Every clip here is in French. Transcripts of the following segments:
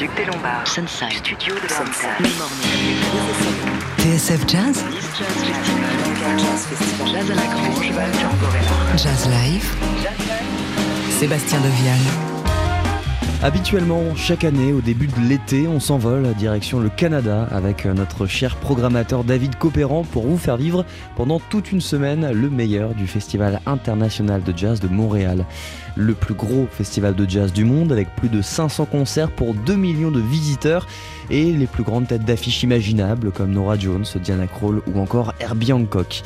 Duc des Lombards, Sunside, Studio de Sunside, TSF Jazz, Jazz à la Grange, Reinhardt. Jazz Live, Sébastien Devial. Habituellement, chaque année, au début de l'été, on s'envole direction le Canada avec notre cher programmateur David Copéran pour vous faire vivre pendant toute une semaine le meilleur du Festival international de jazz de Montréal. Le plus gros festival de jazz du monde avec plus de 500 concerts pour 2 millions de visiteurs et les plus grandes têtes d'affiches imaginables comme Nora Jones, Diana Krall ou encore Herbie Hancock.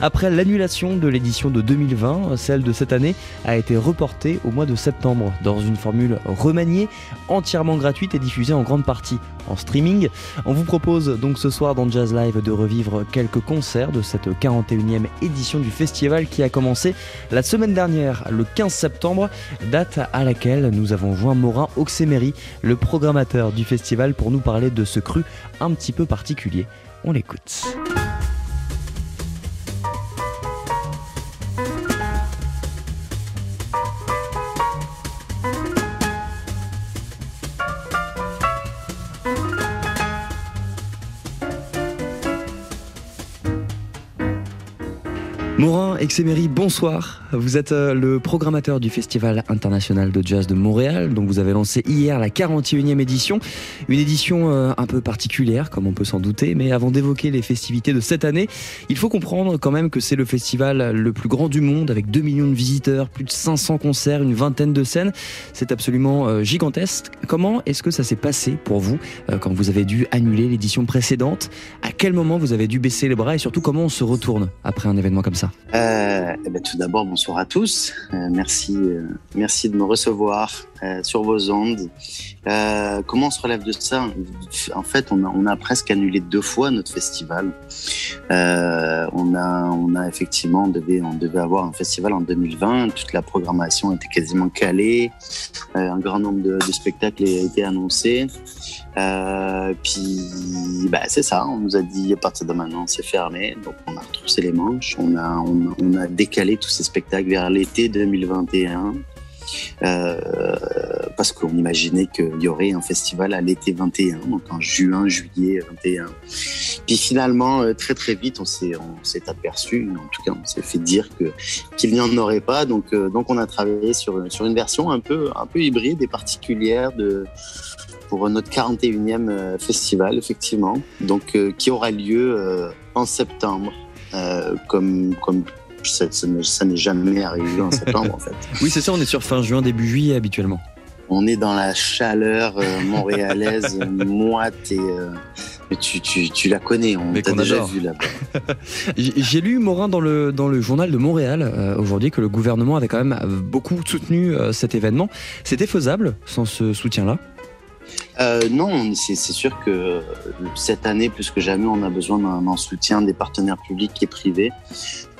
Après l'annulation de l'édition de 2020, celle de cette année a été reportée au mois de septembre dans une formule entièrement gratuite et diffusée en grande partie en streaming. On vous propose donc ce soir dans Jazz Live de revivre quelques concerts de cette 41e édition du festival qui a commencé la semaine dernière, le 15 septembre, date à laquelle nous avons joint Morin Oxemery, le programmateur du festival, pour nous parler de ce cru un petit peu particulier. On l'écoute. Morin Exemery, bonsoir. Vous êtes euh, le programmateur du Festival international de jazz de Montréal, dont vous avez lancé hier la 41e édition. Une édition euh, un peu particulière, comme on peut s'en douter, mais avant d'évoquer les festivités de cette année, il faut comprendre quand même que c'est le festival le plus grand du monde, avec 2 millions de visiteurs, plus de 500 concerts, une vingtaine de scènes. C'est absolument euh, gigantesque. Comment est-ce que ça s'est passé pour vous quand vous avez dû annuler l'édition précédente? À quel moment vous avez dû baisser les bras et surtout comment on se retourne après un événement comme ça? Eh ben, tout d'abord, bonsoir à tous. Euh, euh, merci de me recevoir euh, sur vos ondes. Euh, comment on se relève de ça? En fait, on a, presque annulé deux fois notre festival. Euh, on a, on a effectivement, on devait, avoir un festival en 2020. Toute la programmation était quasiment calée. un grand nombre de, spectacles a été annoncé. puis, bah, c'est ça. On nous a dit à partir de maintenant, c'est fermé. Donc, on a retroussé les manches. On a, on a décalé tous ces spectacles vers l'été 2021. Euh, parce qu'on imaginait qu'il y aurait un festival à l'été 21, donc en juin, juillet 21. Puis finalement, euh, très très vite, on s'est on s'est aperçu, en tout cas, on s'est fait dire que qu'il n'y en aurait pas. Donc euh, donc on a travaillé sur sur une version un peu un peu hybride et particulière de pour notre 41e festival, effectivement, donc qui aura lieu en septembre, comme comme ça, ça n'est jamais arrivé en septembre en fait. Oui, c'est ça, on est sur fin juin, début juillet habituellement. On est dans la chaleur euh, montréalaise, moite et. Euh, tu, tu, tu, la connais, on t'a déjà vu là-bas. J'ai lu, Morin, dans le, dans le journal de Montréal euh, aujourd'hui que le gouvernement avait quand même beaucoup soutenu cet événement. C'était faisable sans ce soutien-là? Euh, non, c'est sûr que cette année, plus que jamais, on a besoin d'un soutien des partenaires publics et privés.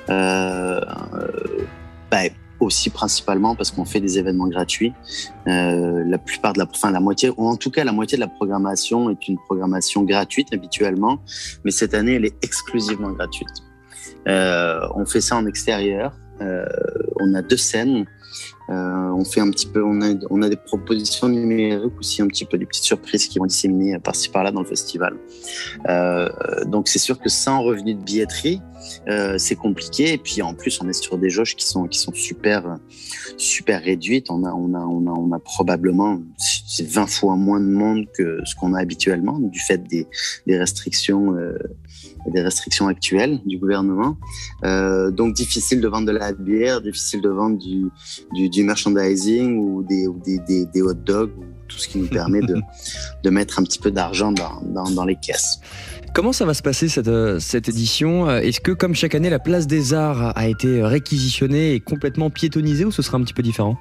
Euh, bah, aussi principalement parce qu'on fait des événements gratuits. Euh, la plupart de la, enfin la moitié, ou en tout cas la moitié de la programmation est une programmation gratuite habituellement, mais cette année elle est exclusivement gratuite. Euh, on fait ça en extérieur. Euh, on a deux scènes. Euh, on fait un petit peu, on a, on a des propositions numériques aussi, un petit peu des petites surprises qui vont disséminer par-ci par-là dans le festival. Euh, donc c'est sûr que sans revenu de billetterie, euh, c'est compliqué. Et puis en plus, on est sur des jauges qui sont qui sont super super réduites. On a on a on a on a probablement 20 fois moins de monde que ce qu'on a habituellement du fait des, des restrictions euh, des restrictions actuelles du gouvernement. Euh, donc difficile de vendre de la bière, difficile de vendre du, du, du merchandising ou des, ou des, des, des, hot dogs ou tout ce qui nous permet de, de mettre un petit peu d'argent dans, dans, dans, les caisses. Comment ça va se passer cette, cette édition? Est-ce que comme chaque année la place des arts a été réquisitionnée et complètement piétonnisée ou ce sera un petit peu différent?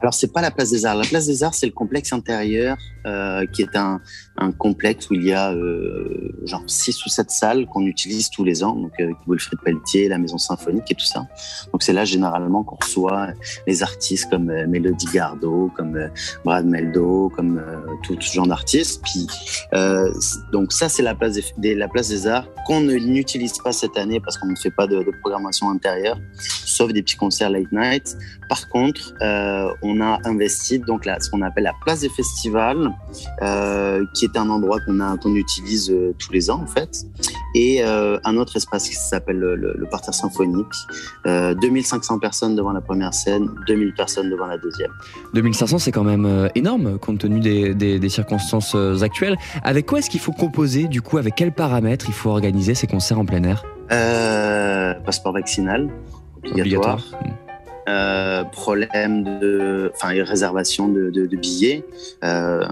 Alors, c'est pas la place des Arts. La place des Arts, c'est le complexe intérieur, euh, qui est un, un, complexe où il y a euh, genre six ou sept salles qu'on utilise tous les ans, donc avec Wilfrid Pelletier, la Maison Symphonique et tout ça. Donc, c'est là généralement qu'on reçoit les artistes comme euh, Mélodie Gardot, comme euh, Brad Meldo, comme euh, tout ce genre d'artistes. Puis, euh, donc ça, c'est la place des, la place des Arts qu'on n'utilise pas cette année parce qu'on ne fait pas de, de, programmation intérieure, sauf des petits concerts late night. Par contre, on on a investi donc là, ce qu'on appelle la place des festivals, euh, qui est un endroit qu'on utilise euh, tous les ans en fait, et euh, un autre espace qui s'appelle le, le, le, parterre symphonique. 2500 personnes devant la première scène, 2000 personnes devant la deuxième. 2500, c'est quand même énorme compte tenu des, des, des circonstances actuelles. Avec quoi est-ce qu'il faut composer du coup Avec quels paramètres il faut organiser ces concerts en plein air? Passeport vaccinal obligatoire. obligatoire. Euh, problème de, enfin, réservation de, de, de billets. Euh,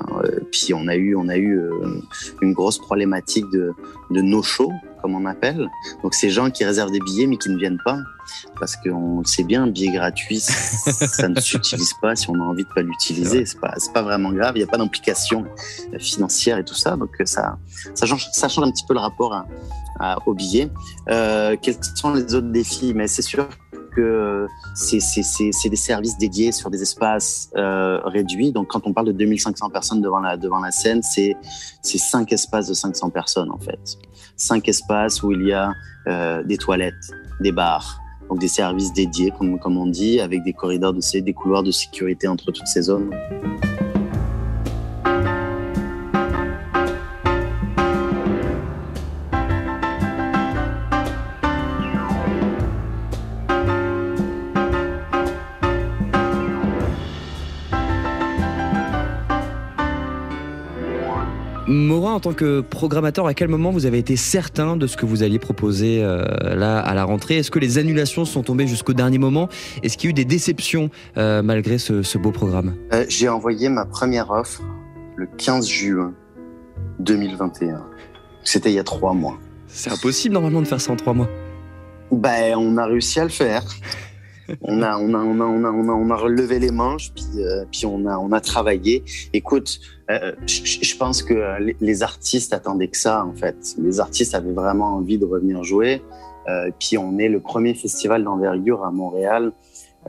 puis on a eu, on a eu euh, une grosse problématique de, de no-show, comme on appelle. Donc ces gens qui réservent des billets mais qui ne viennent pas, parce qu'on sait bien, un billet gratuit, ça ne s'utilise pas si on a envie de pas l'utiliser. C'est pas, c'est pas vraiment grave. Il n'y a pas d'implication financière et tout ça, donc ça, ça change, ça change un petit peu le rapport à, à, au billet. Euh, quels sont les autres défis? Mais c'est sûr que c'est des services dédiés sur des espaces euh, réduits. Donc, quand on parle de 2500 personnes devant la, devant la scène, c'est cinq espaces de 500 personnes, en fait. Cinq espaces où il y a euh, des toilettes, des bars, donc des services dédiés, comme, comme on dit, avec des corridors, de, des couloirs de sécurité entre toutes ces zones. Morin, en tant que programmateur, à quel moment vous avez été certain de ce que vous alliez proposer euh, là à la rentrée? Est-ce que les annulations sont tombées jusqu'au dernier moment? Est-ce qu'il y a eu des déceptions euh, malgré ce, ce, beau programme? Euh, J'ai envoyé ma première offre le 15 juin 2021. C'était il y a trois mois. C'est impossible normalement de faire ça en trois mois. Ben, on a réussi à le faire on a, on a, on a, on a, on a, on a relevé les manches, puis, euh, puis on a, on a travaillé. Écoute, euh, je, pense que les, artistes attendaient que ça, en fait. Les artistes avaient vraiment envie de revenir jouer. Euh, puis on est le premier festival d'envergure à Montréal.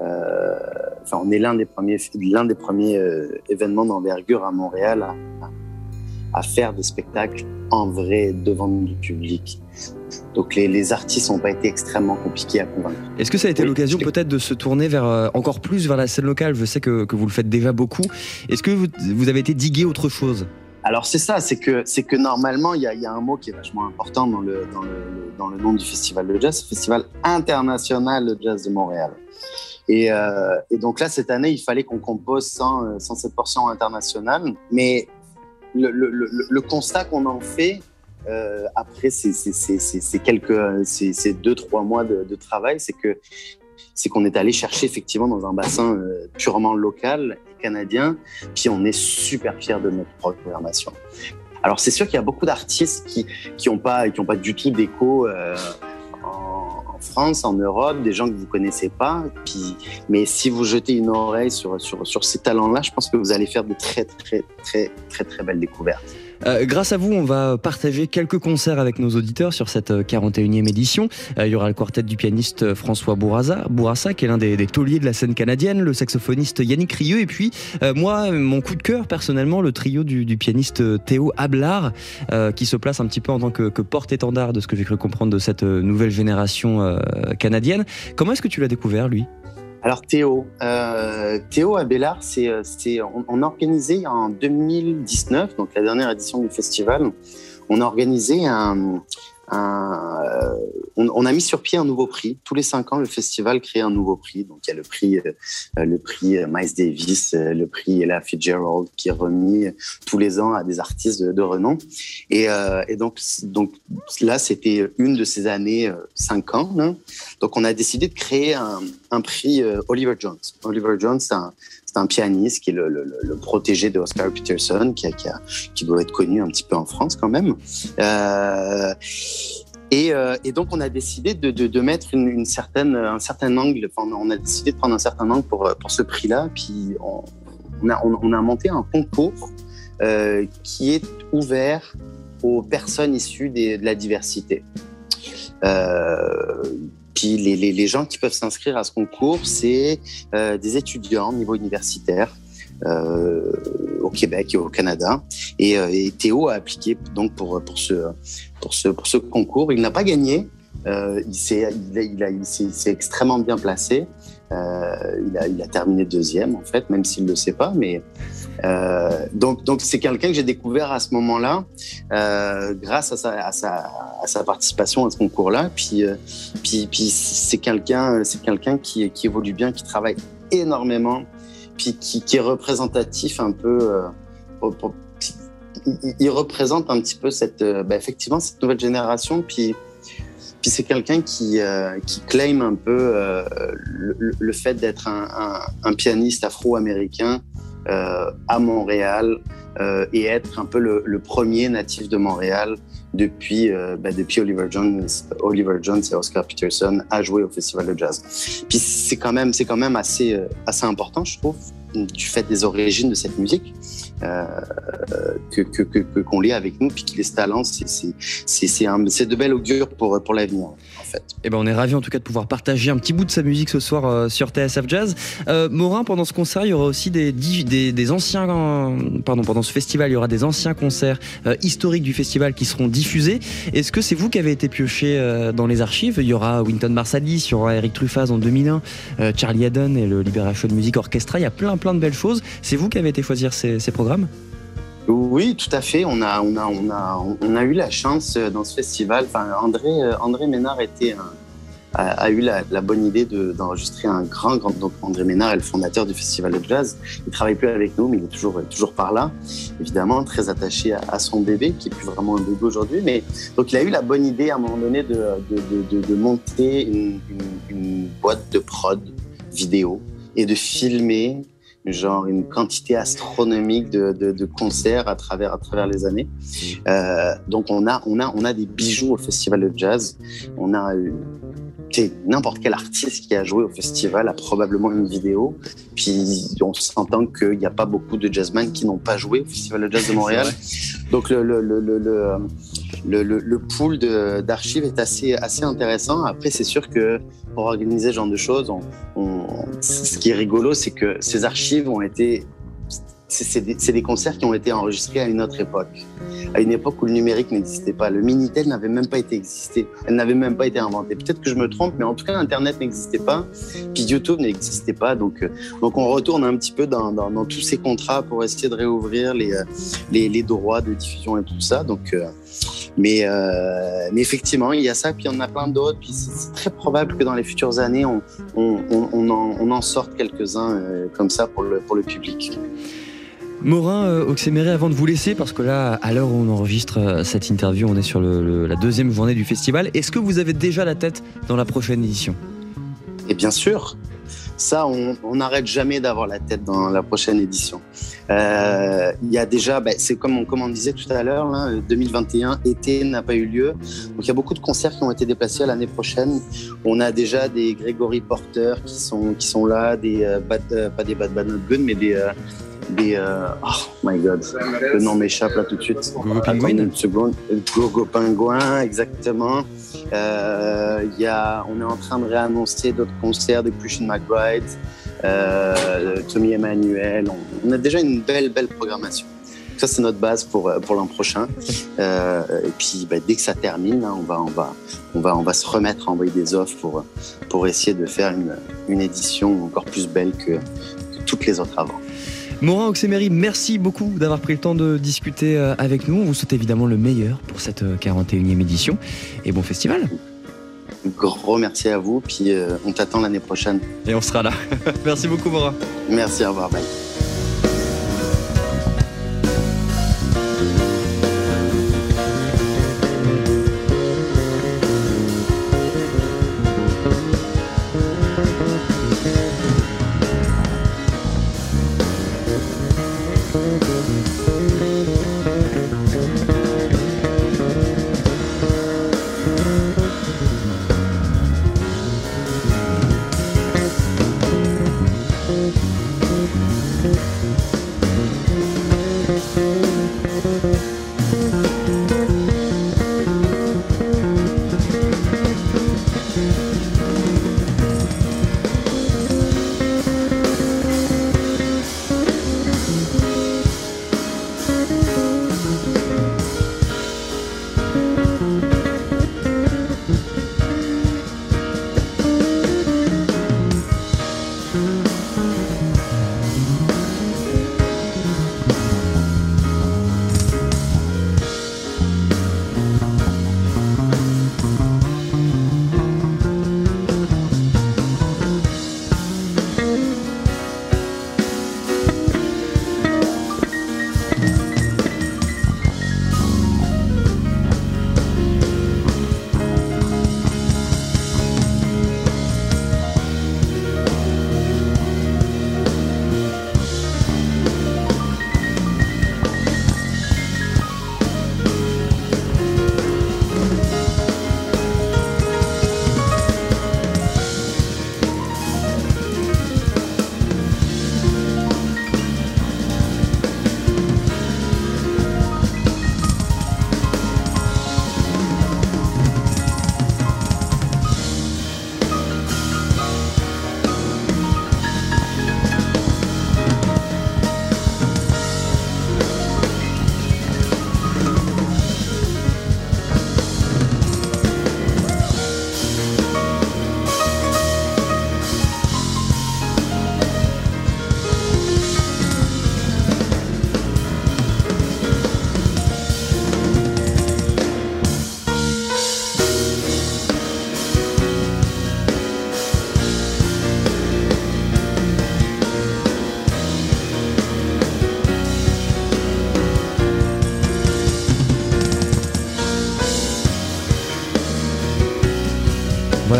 Euh, enfin, on est l'un des premiers, l'un des premiers euh, événements d'envergure à Montréal à, à faire des spectacles en vrai devant du public. Donc les, les artistes n'ont pas été extrêmement compliqués à convaincre. Est-ce que ça a été oui, l'occasion peut-être de se tourner vers euh, encore plus vers la scène locale? Je sais que, que, vous le faites déjà beaucoup. Est-ce que vous, vous, avez été digué autre chose? Alors c'est ça, c'est que c'est que normalement il y a, y a, un mot qui est vachement important dans le, dans le, dans le nom du festival de jazz, Festival international de jazz de Montréal. Et, euh, et donc là cette année il fallait qu'on compose sans, sans cette portion internationale, mais le, le, le, le constat qu'on en fait euh, après ces, quelques, ces, deux trois mois de, travail, c'est que c'est qu'on est allé chercher effectivement dans un bassin euh, purement local et canadien, puis on est super fiers de notre programmation. Alors c'est sûr qu'il y a beaucoup d'artistes qui qui ont pas qui ont pas du tout d'écho euh, en, France, en Europe, des gens que vous connaissez pas. Puis mais si vous jetez une oreille sur sur sur ces talents-là, je pense que vous allez faire de très très très très très belles découvertes. Euh, grâce à vous, on va partager quelques concerts avec nos auditeurs sur cette 41e édition. Euh, il y aura le quartet du pianiste François Bourassa, Bourassa qui est l'un des, des, tauliers de la scène canadienne, le saxophoniste Yannick Rieu, et puis euh, moi, mon coup de cœur personnellement, le trio du, du pianiste Théo Ablard, euh, qui se place un petit peu en tant que, que porte-étendard de ce que j'ai cru comprendre de cette nouvelle génération euh, canadienne. Comment est-ce que tu l'as découvert, lui? Alors Théo, euh, Théo Abélard, c'est, c'est, on, on, a organisé en 2019, donc la dernière édition du festival, on a organisé un, un on, a mis sur pied un nouveau prix. Tous les cinq ans, le festival crée un nouveau prix. Donc il y a le prix, euh, le prix Miles Davis, euh, le prix Ella Fitzgerald, qui est remis tous les ans à des artistes de, renom. Et, euh, donc, là, c'était une de ces années cinq ans. Donc on a décidé de créer un, un prix Oliver Jones. Oliver Jones, c'est un, c'est un pianiste qui est le, protégé de Oscar Peterson, qui, doit être connu un petit peu en France quand même. Euh, et, euh, et, donc, on a décidé de, mettre une, certaine, un certain angle. Enfin, on a décidé de prendre un certain angle pour, pour ce prix-là. Puis, on, a, on, a, monté un concours euh, qui est ouvert aux personnes issues de la diversité. Puis les, les, gens qui peuvent s'inscrire à ce concours, c'est euh, des étudiants au niveau universitaire euh, au Québec et au Canada. Et, euh, et, Théo a appliqué donc pour, pour, ce, pour, ce, pour ce concours. Il n'a pas gagné. Euh, il s'est il, il, il extrêmement bien placé. Il, a, il a terminé deuxième, en fait, même s'il ne le sait pas. Mais, donc, donc c'est quelqu'un que j'ai découvert à ce moment-là, grâce à sa, participation à ce concours-là. Puis, puis, puis c'est quelqu'un quelqu'un qui, qui évolue bien, qui travaille énormément, puis qui, est représentatif un peu il, représente un petit peu cette, euh, bah, effectivement, cette nouvelle génération. Puis, puis c'est quelqu'un qui, euh, claim un peu euh, le, fait d'être un, un, pianiste afro-américain à Montréal et être un peu le, premier natif de Montréal depuis, bah, depuis Oliver Jones, Oliver Jones et Oscar Peterson à jouer au Festival de Jazz. Puis c'est quand même, c'est quand même assez, assez important, je trouve, du fait des origines de cette musique, euh, que qu'on que, lit avec nous, puis qu'il ait ce talent, c'est de belles augures pour, pour l'avenir. Eh ben, on est ravis en tout cas de pouvoir partager un petit bout de sa musique ce soir euh, sur TSF Jazz. Euh, Morin, pendant ce concert, il aura aussi des, anciens, pardon, pendant ce festival, il y aura des anciens concerts historiques du festival qui seront diffusés. Est-ce que c'est vous qui avez été pioché dans les archives? Il y aura Winton Marsalis, il y aura Eric Truffaz en 2001, Charlie Haddon et le Liberation Music Orchestra. Il y a plein plein de belles choses. C'est vous qui avez été choisir ces, programmes? Oui, tout à fait. On a, on a, on a, on a eu la chance euh, dans ce festival. Enfin, André, euh, André Ménard a, eu la, bonne idée d'enregistrer un grand, grand. Donc, André Ménard est le fondateur du festival de jazz. Il travaille plus avec nous, mais il est toujours, toujours par là. Évidemment, très attaché à, son bébé, qui est plus vraiment un bébé aujourd'hui. Mais donc, il a eu la bonne idée à un moment donné de, de, de, monter une, une boîte de prod vidéo et de filmer genre une quantité astronomique de, de, concerts à travers, à travers les années. Euh, donc on a, on, a, on a des bijoux au festival de jazz. On a n'importe quel artiste qui a joué au festival a probablement une vidéo. Puis on s'entend qu'il n'y a pas beaucoup de jazzmen qui n'ont pas joué au festival de jazz de Montréal. Donc le, le, le, le, le pool d'archives est assez, assez intéressant. Après, c'est sûr que pour organiser ce genre de choses, on, ce qui est rigolo, c'est que ces archives ont été c'est des, concerts qui ont été enregistrés à une autre époque, à une époque où le numérique n'existait pas. Le Minitel n'avait même pas été existé, elle n'avait même pas été inventée. Peut-être que je me trompe, mais en tout cas, Internet n'existait pas, puis YouTube n'existait pas. Donc, euh, donc on retourne un petit peu dans, dans, tous ces contrats pour essayer de réouvrir les, euh, les, droits de diffusion et tout ça. Donc, euh, mais, effectivement, il y a ça, puis il y en a plein d'autres. Puis c'est très probable que dans les futures années, on, on, en, en, sorte quelques-uns comme ça pour le, pour le public. Morin euh, avant de vous laisser, parce que là, à l'heure où on enregistre euh, cette interview, on est sur la deuxième journée du festival. Est-ce que vous avez déjà la tête dans la prochaine édition? Et bien sûr, ça, on n'arrête jamais d'avoir la tête dans la prochaine édition. Euh, il y a déjà, ben, c'est comme on, comme on disait tout à l'heure, 2021, été n'a pas eu lieu. Donc il y a beaucoup de concerts qui ont été déplacés à l'année prochaine. On a déjà des Gregory Porter qui sont, qui sont là, des, euh, euh, pas des Bad Bad Not Good, mais des des. Euh, oh my god, le nom m'échappe là tout de suite. Gogo Penguin une seconde. Gogo Penguin, exactement. Euh, y a, on est en train de réannoncer d'autres concerts de Christian McBride, euh, Tommy Emmanuel. On, a déjà une belle, belle programmation. Ça, c'est notre base pour, pour l'an prochain. Euh, et puis, bah, dès que ça termine, hein, on, va, on, va, on, va, on va se remettre à envoyer des offres pour, pour essayer de faire une, une édition encore plus belle que, que toutes les autres avant. Morin Oxemery, merci beaucoup d'avoir pris le temps de discuter euh, avec nous. On vous souhaite évidemment le meilleur pour cette 41e euh, édition et bon festival. Gros merci à vous, puis euh, on t'attend l'année prochaine. Et on sera là. merci beaucoup Morin. Merci, au revoir, bye.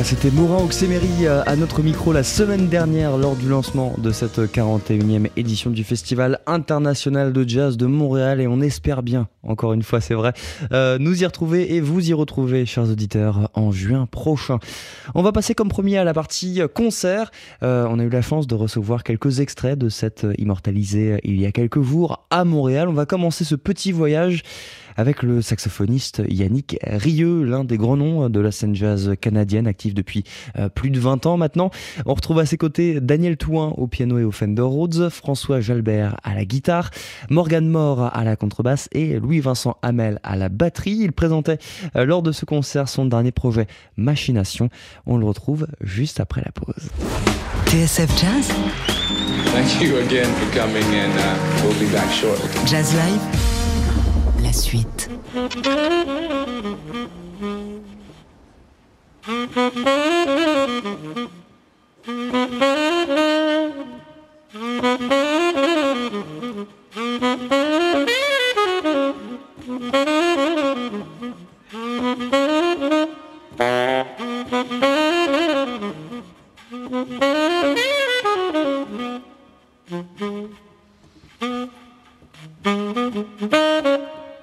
C'était Morin Oxemery euh, à notre micro la semaine dernière lors du lancement de cette 41e édition du Festival international de jazz de Montréal et on espère bien, encore une fois c'est vrai, euh, nous y retrouver et vous y retrouver, chers auditeurs, en juin prochain. On va passer comme premier à la partie concert. Euh, on a eu la chance de recevoir quelques extraits de cette immortalisée il y a quelques jours à Montréal. On va commencer ce petit voyage avec le saxophoniste Yannick Rieux, l'un des grands noms de la scène jazz canadienne, actif depuis euh, plus de 20 ans maintenant. On retrouve à ses côtés Daniel Touin au piano et au Fender Rhodes, François Jalbert à la guitare, Morgan Moore à la contrebasse et Louis-Vincent Hamel à la batterie. Il présentait euh, lors de ce concert son dernier projet Machination. On le retrouve juste après la pause. TSF Jazz Thank you again for coming and uh, we'll be back shortly. Jazz Live la suite.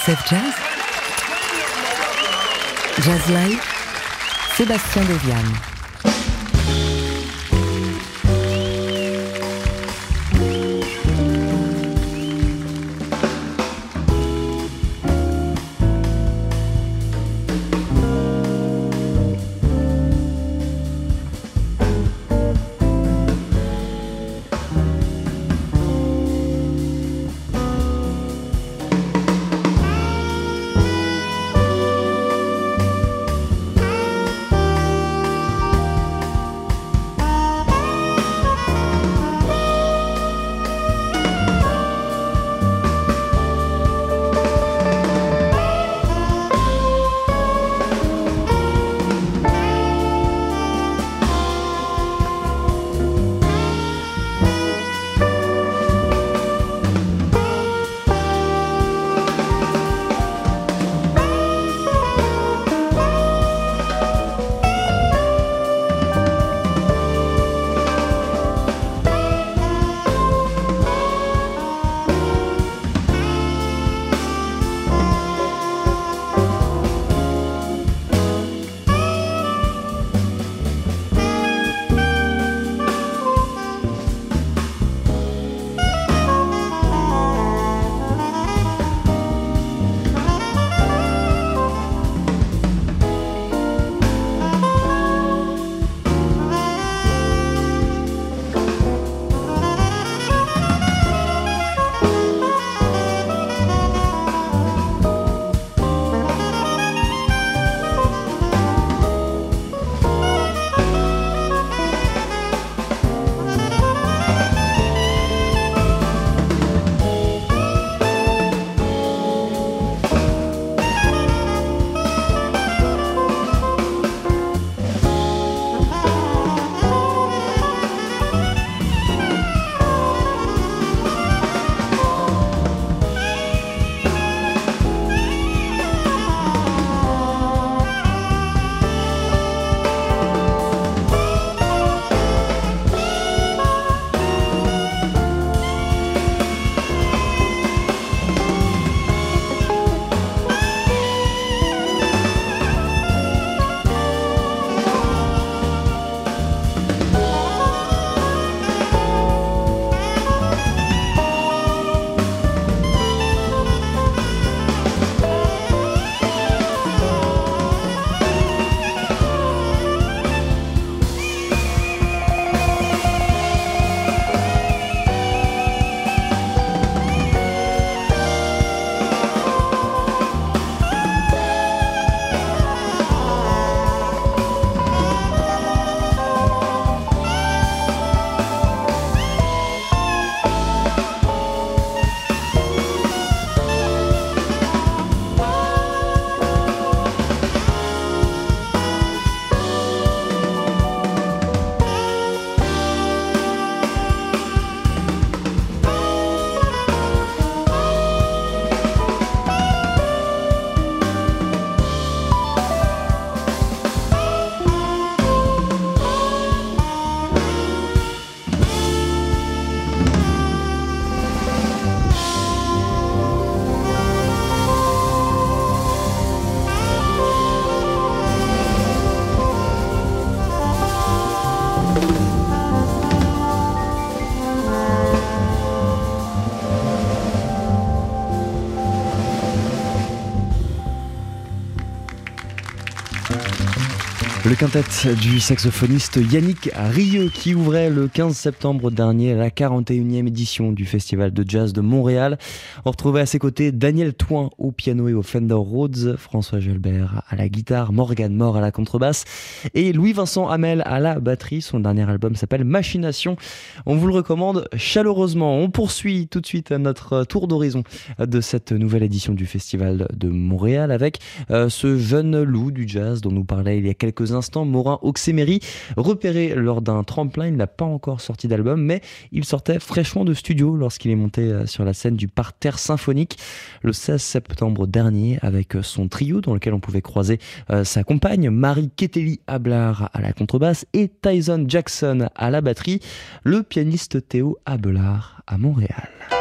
TSF Jazz. Jazz Live Sébastien Deviane Le quintet du saxophoniste Yannick Rieux qui ouvrait le 15 septembre dernier la 41e édition du Festival de Jazz de Montréal. On retrouvait à ses côtés Daniel Toin au piano et au Fender Rhodes, François Gelbert à la guitare, Morgan Moore à la contrebasse et Louis-Vincent Hamel à la batterie. Son dernier album s'appelle Machination. On vous le recommande chaleureusement. On poursuit tout de suite notre tour d'horizon de cette nouvelle édition du Festival de Montréal avec euh, ce jeune loup du jazz dont nous parlait il y a quelques instants, Morin Oxemery, repéré lors d'un tremplin. Il n'a pas encore sorti d'album, mais il sortait fraîchement de studio lorsqu'il est monté euh, sur la scène du parterre symphonique le 16 septembre dernier avec son trio dans lequel on pouvait croiser euh, sa compagne Marie Keteli Ablar à la contrebasse et Tyson Jackson à la batterie, le pianiste Théo Abelard à Montréal.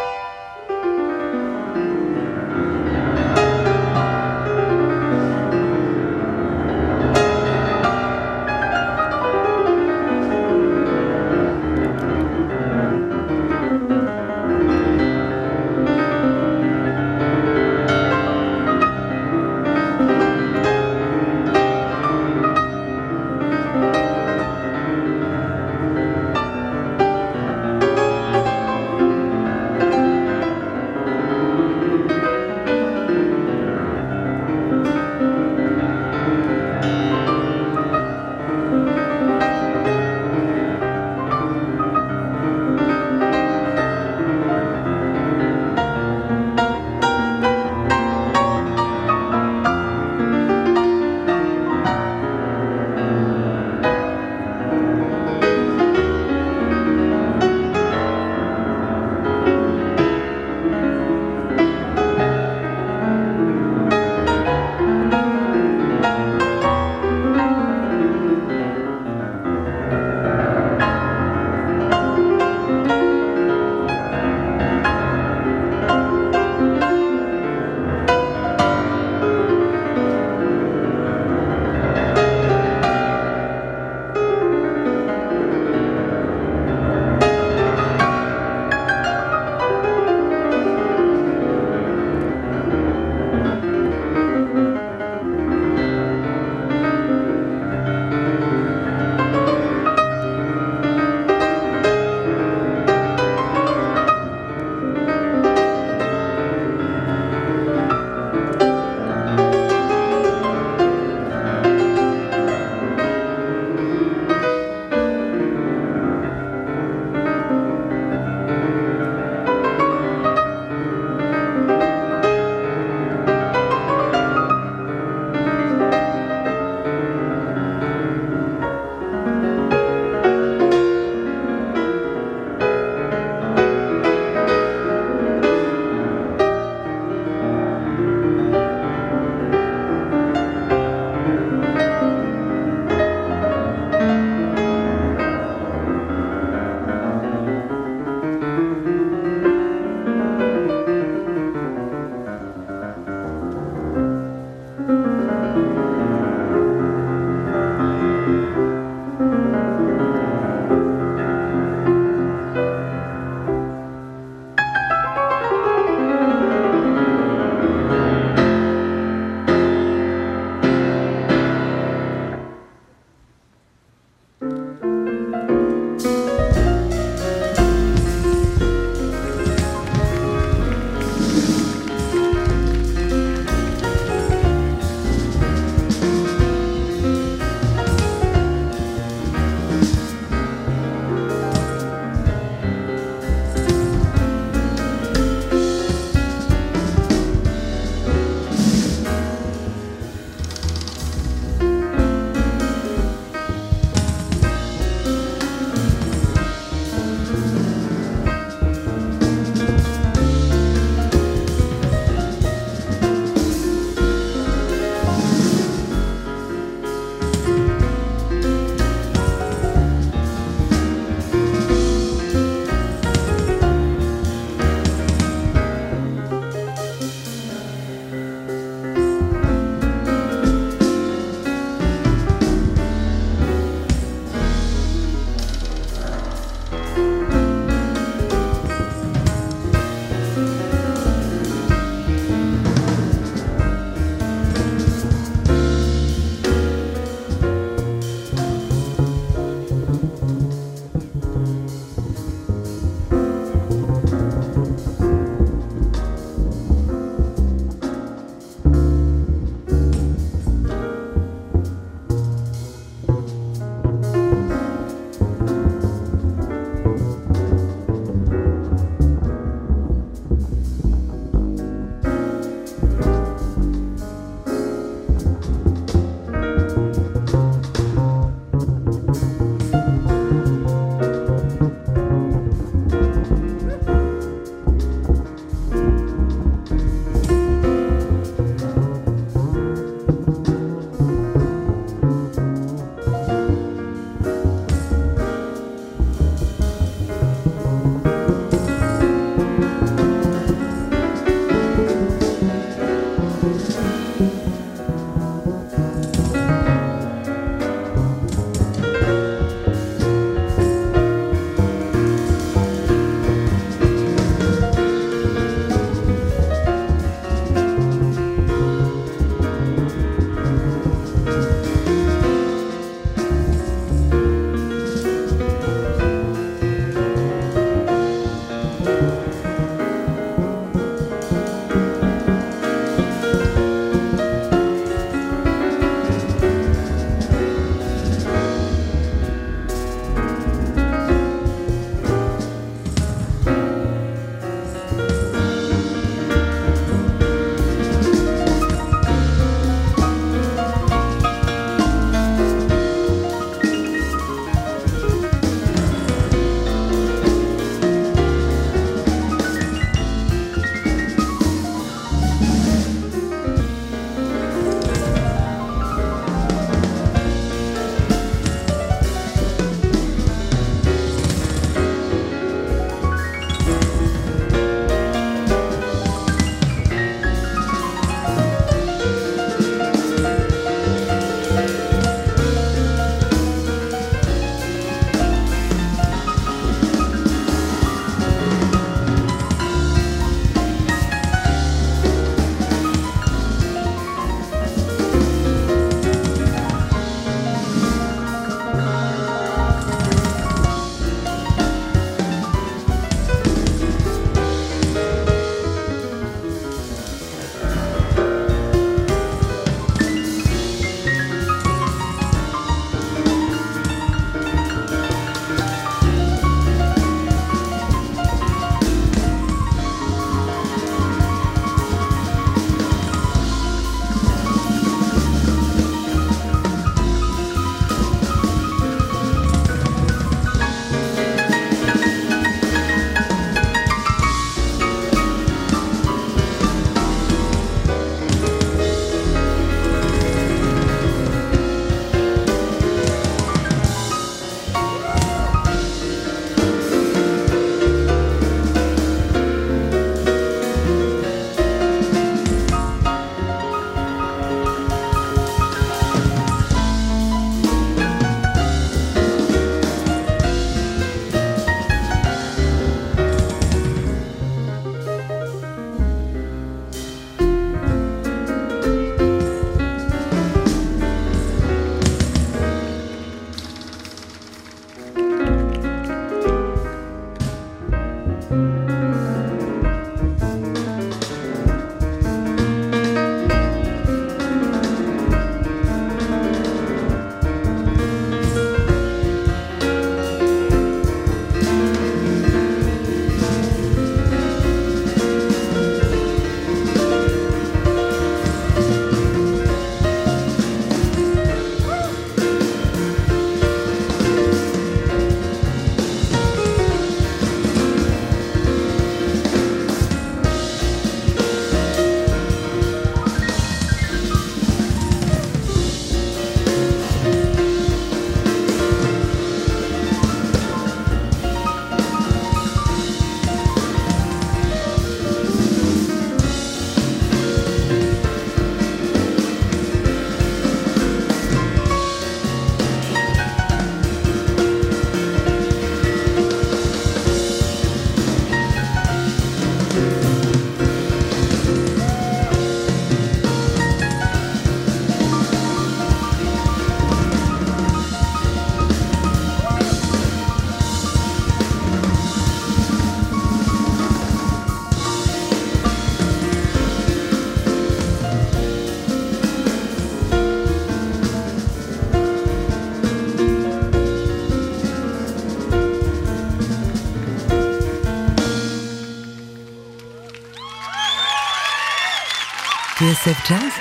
TSF Jazz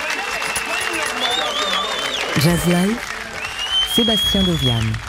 Jazz Sébastien Dovian.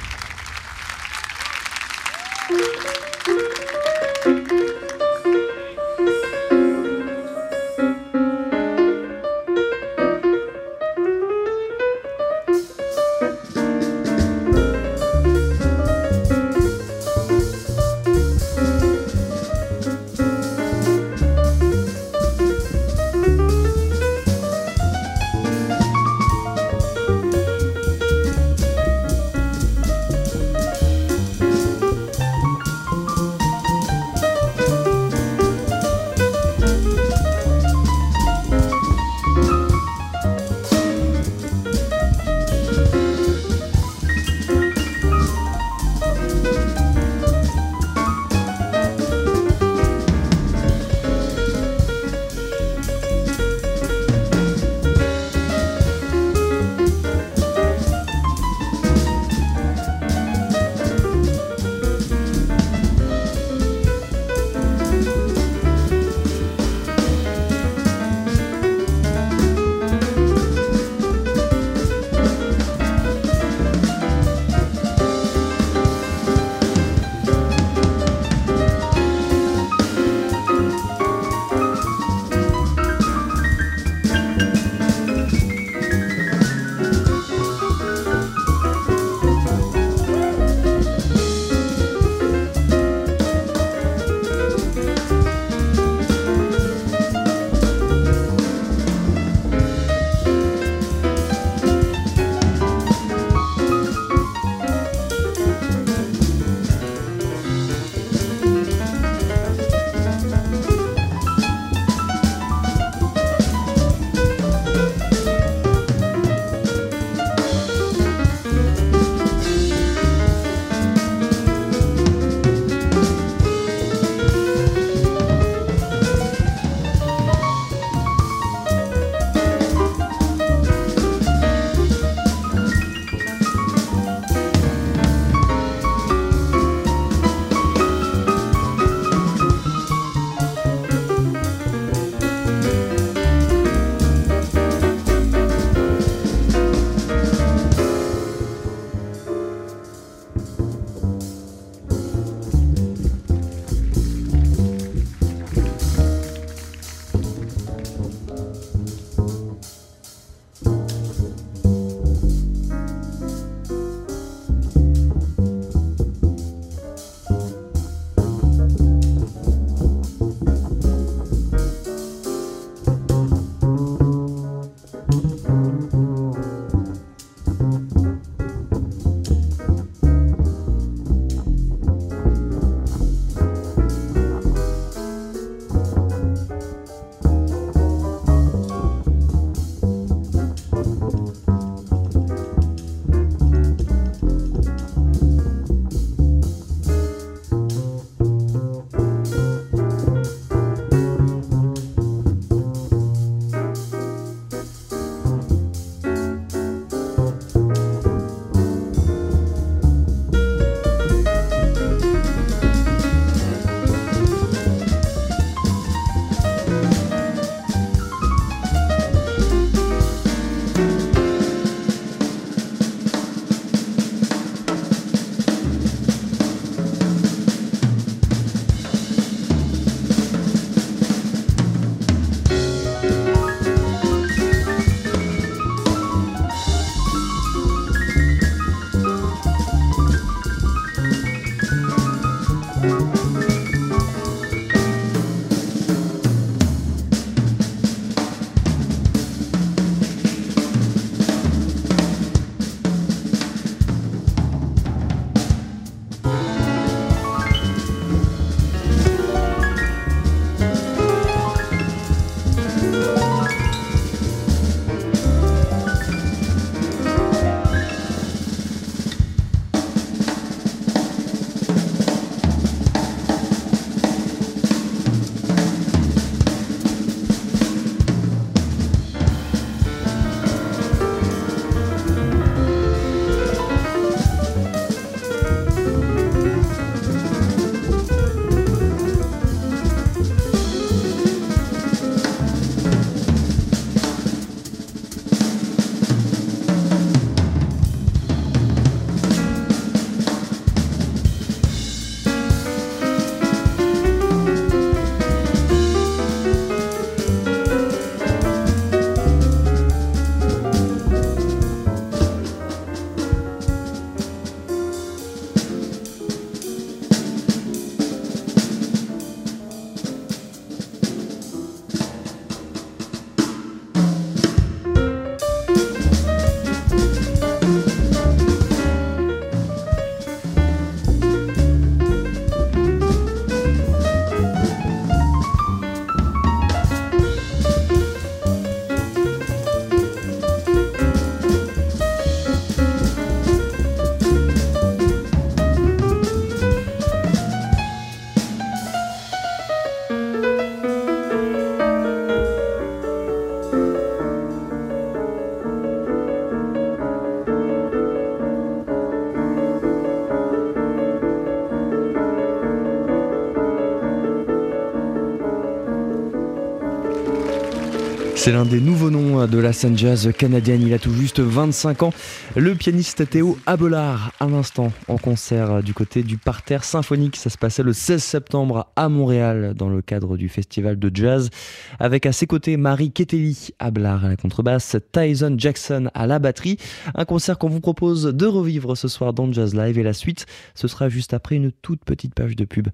C'est l'un des nouveaux noms de la scène jazz canadienne. Il a tout juste 25 ans. Le pianiste Théo Abelard, à l'instant, en concert du côté du parterre symphonique. Ça se passait le 16 septembre à Montréal, dans le cadre du festival de jazz. Avec à ses côtés Marie Keteli Abelard à la contrebasse, Tyson Jackson à la batterie. Un concert qu'on vous propose de revivre ce soir dans Jazz Live. Et la suite, ce sera juste après une toute petite page de pub.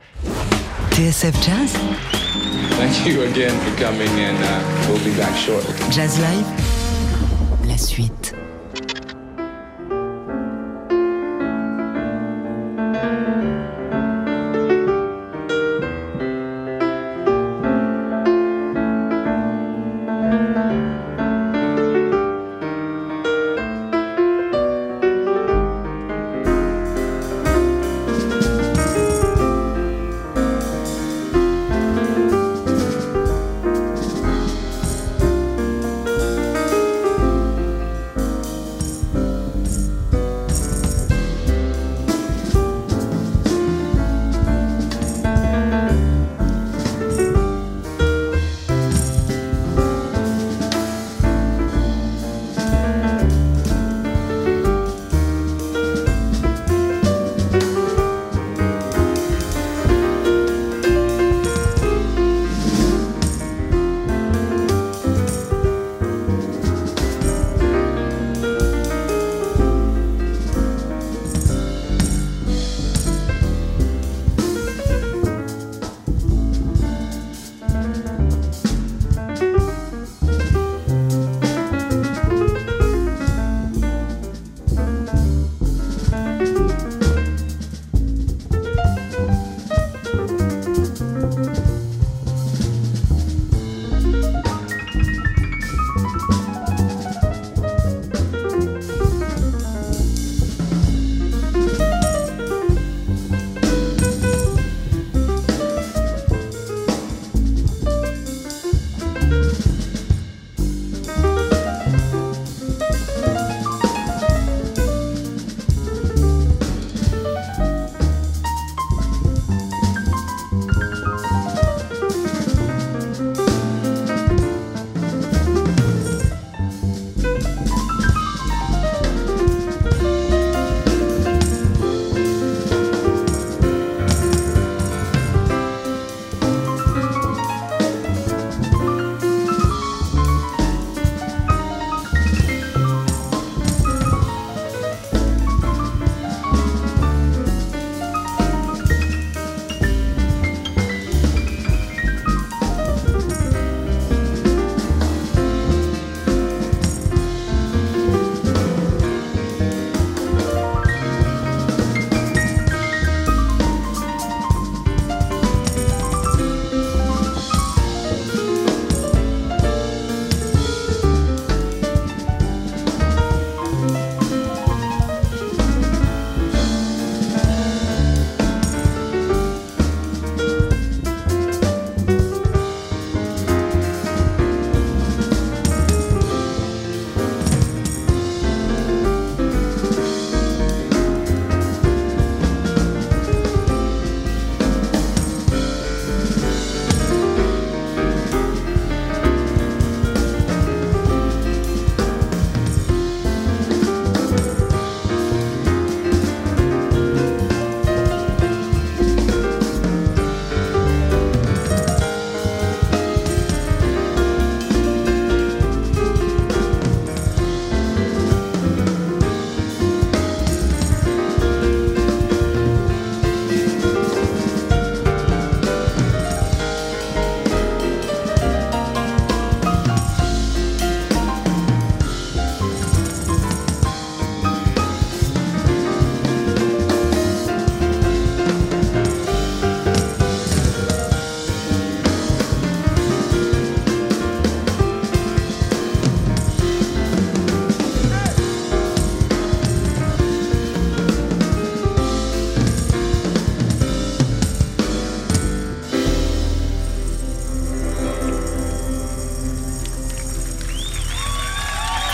TSF Jazz? Thank you again for coming, and uh, we'll be back shortly. Jazz Live La suite.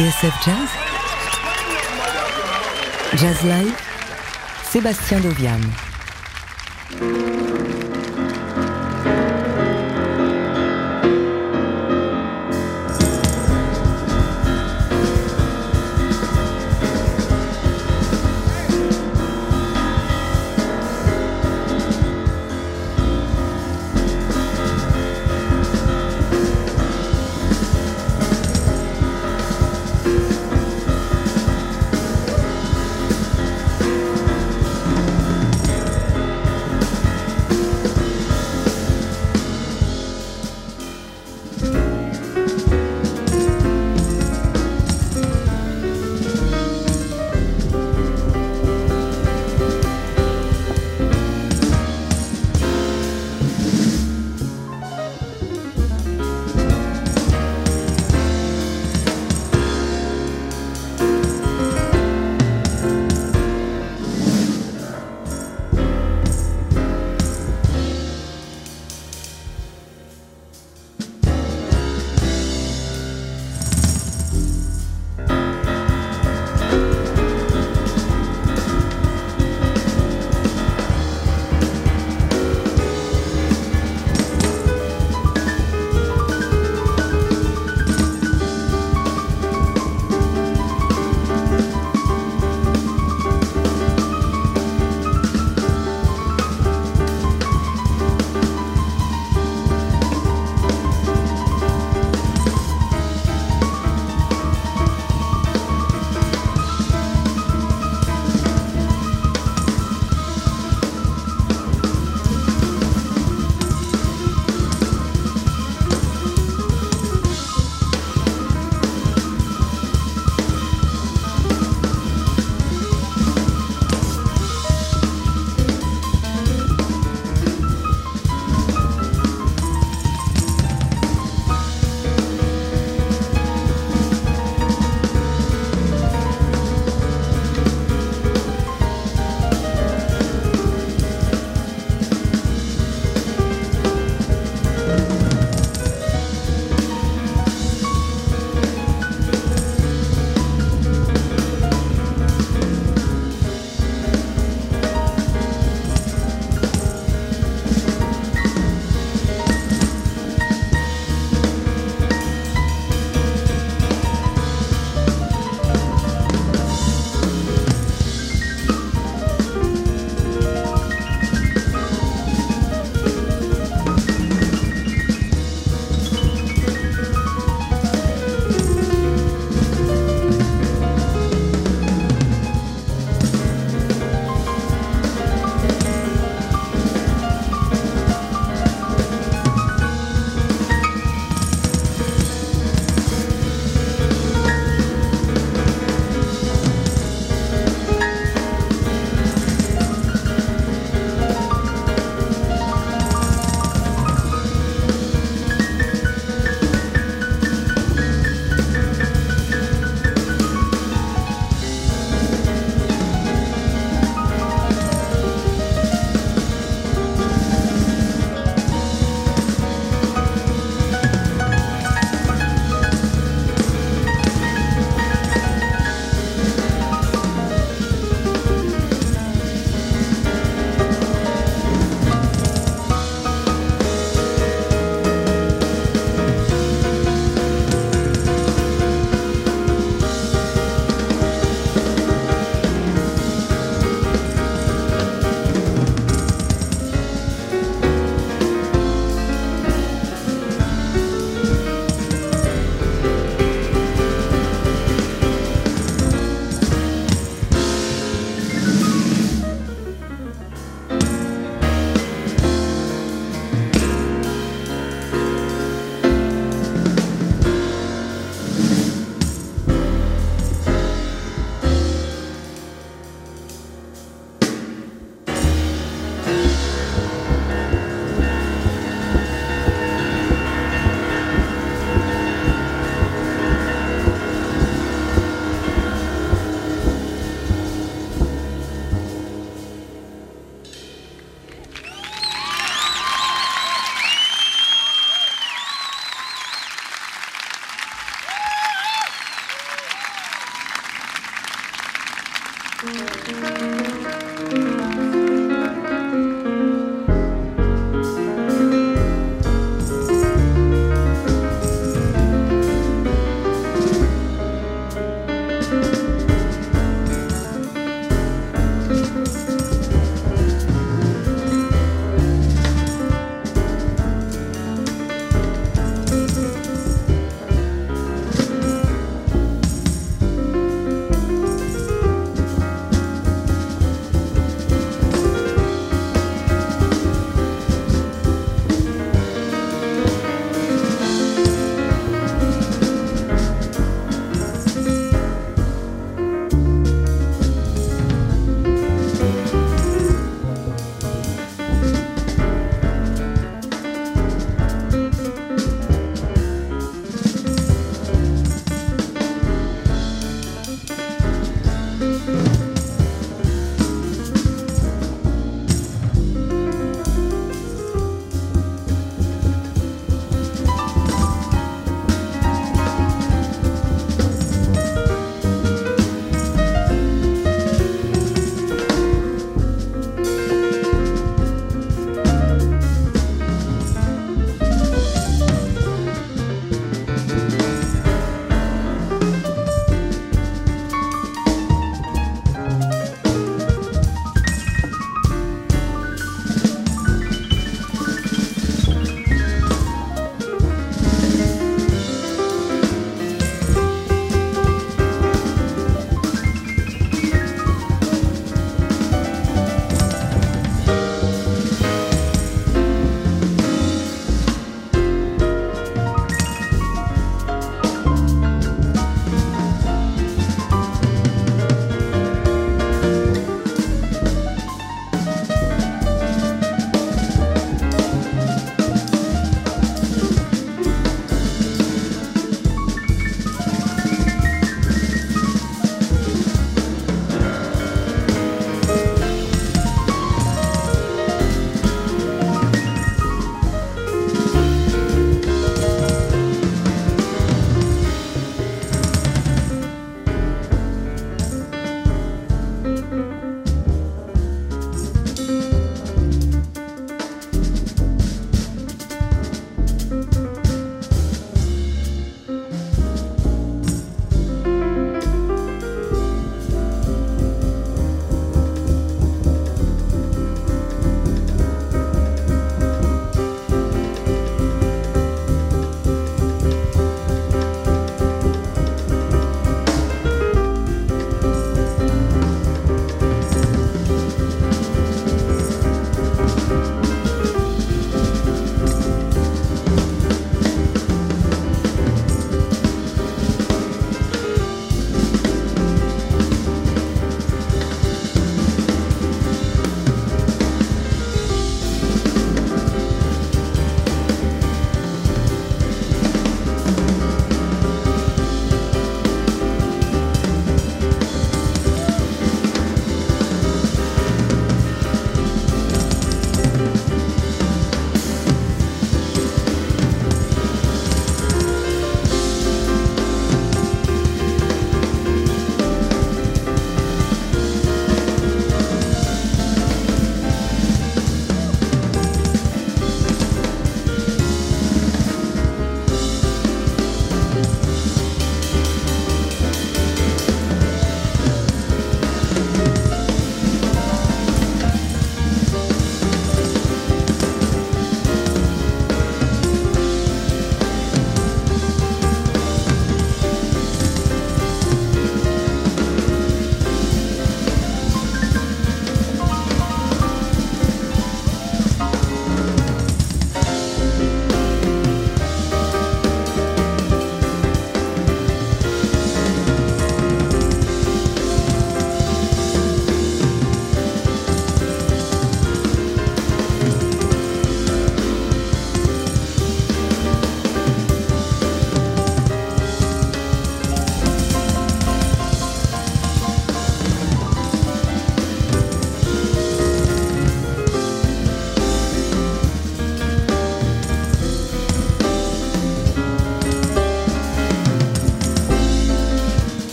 TSF Jazz. Jazz Live. Sébastien Dovian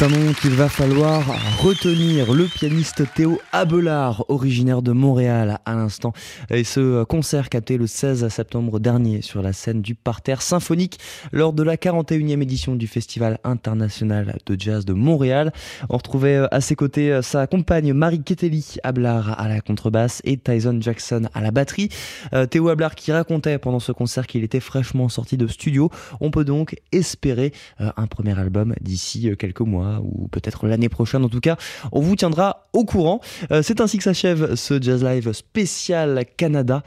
C'est un qu'il va falloir retenir. Le pianiste Théo Abelard, originaire de Montréal l'instant. Et ce concert capté le 16 septembre dernier sur la scène du Parterre Symphonique lors de la 41e édition du Festival international de jazz de Montréal. On retrouvait à ses côtés sa compagne Marie Keteli Abelard à la contrebasse et Tyson Jackson à la batterie. Euh, Théo Abelard qui racontait pendant ce concert qu'il était fraîchement sorti de studio. On peut donc espérer euh, un premier album d'ici euh, quelques mois ou peut-être l'année prochaine. En tout cas, on vous tiendra au courant. Euh, c'est ainsi que s'achève ce Jazz Live spécial Canada.